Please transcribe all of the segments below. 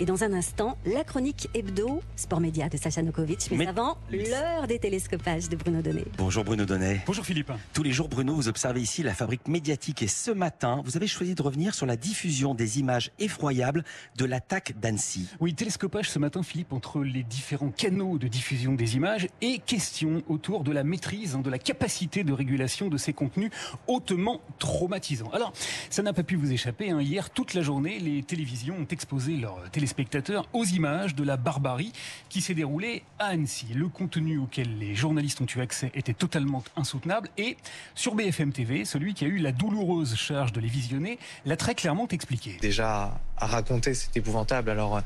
Et dans un instant, la chronique hebdo, sport média de Sacha Nokovic. Mais, Mais- avant, l'heure des télescopages de Bruno Donnet. Bonjour Bruno Donnet. Bonjour Philippe. Tous les jours, Bruno, vous observez ici la fabrique médiatique et ce matin, vous avez choisi de revenir sur la diffusion des images effroyables de l'attaque d'Annecy. Oui, télescopage ce matin, Philippe, entre les différents canaux de diffusion des images et question autour de la maîtrise, hein, de la capacité de régulation de ces contenus hautement traumatisants. Alors, ça n'a pas pu vous échapper. hein. Hier, toute la journée, les télévisions ont exposé leurs téléspectateurs aux images de la barbarie qui s'est déroulée à Annecy. Le contenu auquel les journalistes ont eu accès était totalement insoutenable et sur BFM TV, celui qui a eu la douloureuse charge de les visionner l'a très clairement expliqué. déjà à raconter, c'est épouvantable. Alors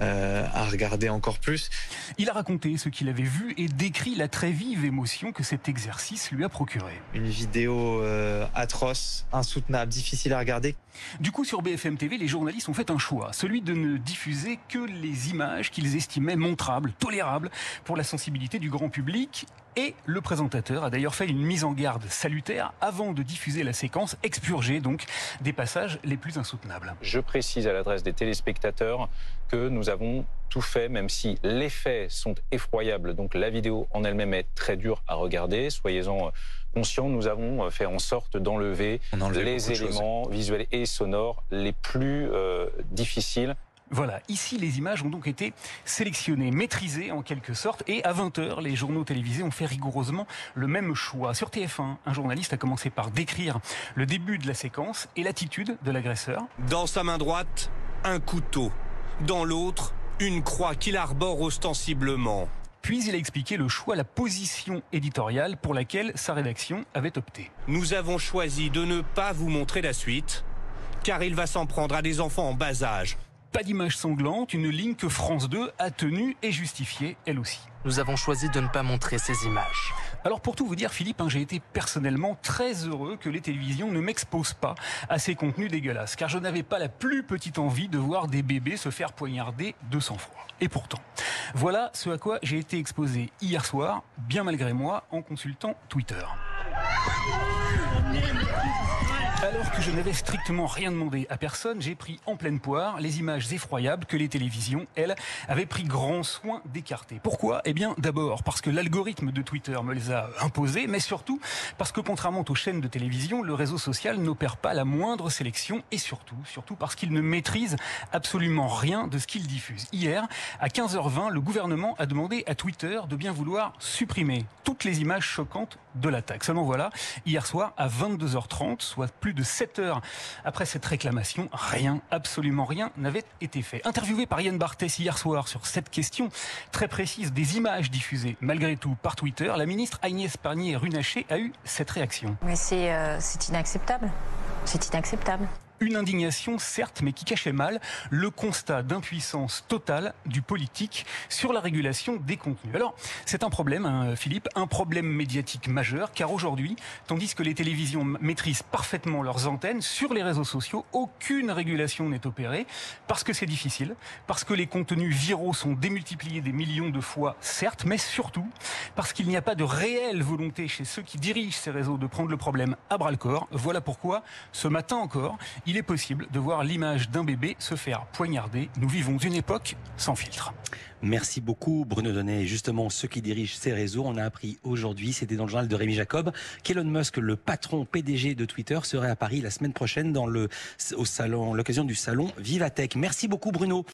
euh, à regarder encore plus. Il a raconté ce qu'il avait vu et décrit la très vive émotion que cet exercice lui a procuré. Une vidéo euh, atroce, insoutenable, difficile à regarder. Du coup, sur BFM TV, les journalistes ont fait un choix, celui de ne diffuser que les images qu'ils estimaient montrables, tolérables pour la sensibilité du grand public. Et le présentateur a d'ailleurs fait une mise en garde salutaire avant de diffuser la séquence expurgée donc des passages les plus insoutenables. Je précise à l'adresse des téléspectateurs que nous avons tout fait, même si les faits sont effroyables. Donc la vidéo en elle-même est très dure à regarder. Soyez-en conscients, nous avons fait en sorte d'enlever les éléments visuels et sonores les plus euh, difficiles. Voilà, ici les images ont donc été sélectionnées, maîtrisées en quelque sorte, et à 20h, les journaux télévisés ont fait rigoureusement le même choix. Sur TF1, un journaliste a commencé par décrire le début de la séquence et l'attitude de l'agresseur. Dans sa main droite, un couteau. Dans l'autre, une croix qu'il arbore ostensiblement. Puis il a expliqué le choix, la position éditoriale pour laquelle sa rédaction avait opté. Nous avons choisi de ne pas vous montrer la suite, car il va s'en prendre à des enfants en bas âge. Pas d'image sanglante, une ligne que France 2 a tenue et justifiée elle aussi. Nous avons choisi de ne pas montrer ces images. Alors pour tout vous dire, Philippe, hein, j'ai été personnellement très heureux que les télévisions ne m'exposent pas à ces contenus dégueulasses, car je n'avais pas la plus petite envie de voir des bébés se faire poignarder de sang-froid. Et pourtant, voilà ce à quoi j'ai été exposé hier soir, bien malgré moi, en consultant Twitter. Alors que je n'avais strictement rien demandé à personne, j'ai pris en pleine poire les images effroyables que les télévisions, elles, avaient pris grand soin d'écarter. Pourquoi? Eh bien, d'abord parce que l'algorithme de Twitter me les a imposées, mais surtout parce que contrairement aux chaînes de télévision, le réseau social n'opère pas la moindre sélection et surtout, surtout parce qu'il ne maîtrise absolument rien de ce qu'il diffuse. Hier, à 15h20, le gouvernement a demandé à Twitter de bien vouloir supprimer toutes les images choquantes de l'attaque. Seulement voilà, hier soir à 22h30, soit plus de 7 heures après cette réclamation, rien, absolument rien n'avait été fait. Interviewé par Yann Barthès hier soir sur cette question très précise des images diffusées malgré tout par Twitter, la ministre Agnès Pannier-Runacher a eu cette réaction. Mais c'est euh, inacceptable. C'est inacceptable. Une indignation, certes, mais qui cachait mal le constat d'impuissance totale du politique sur la régulation des contenus. Alors, c'est un problème, hein, Philippe, un problème médiatique majeur, car aujourd'hui, tandis que les télévisions maîtrisent parfaitement leurs antennes, sur les réseaux sociaux, aucune régulation n'est opérée, parce que c'est difficile, parce que les contenus viraux sont démultipliés des millions de fois, certes, mais surtout parce qu'il n'y a pas de réelle volonté chez ceux qui dirigent ces réseaux de prendre le problème à bras le corps. Voilà pourquoi, ce matin encore, il est possible de voir l'image d'un bébé se faire poignarder. Nous vivons une époque sans filtre. Merci beaucoup Bruno Donnet. Et justement, ceux qui dirigent ces réseaux, on a appris aujourd'hui, c'était dans le journal de Rémi Jacob, qu'Elon Musk, le patron PDG de Twitter, serait à Paris la semaine prochaine dans au salon, l'occasion du salon Vivatech. Merci beaucoup Bruno.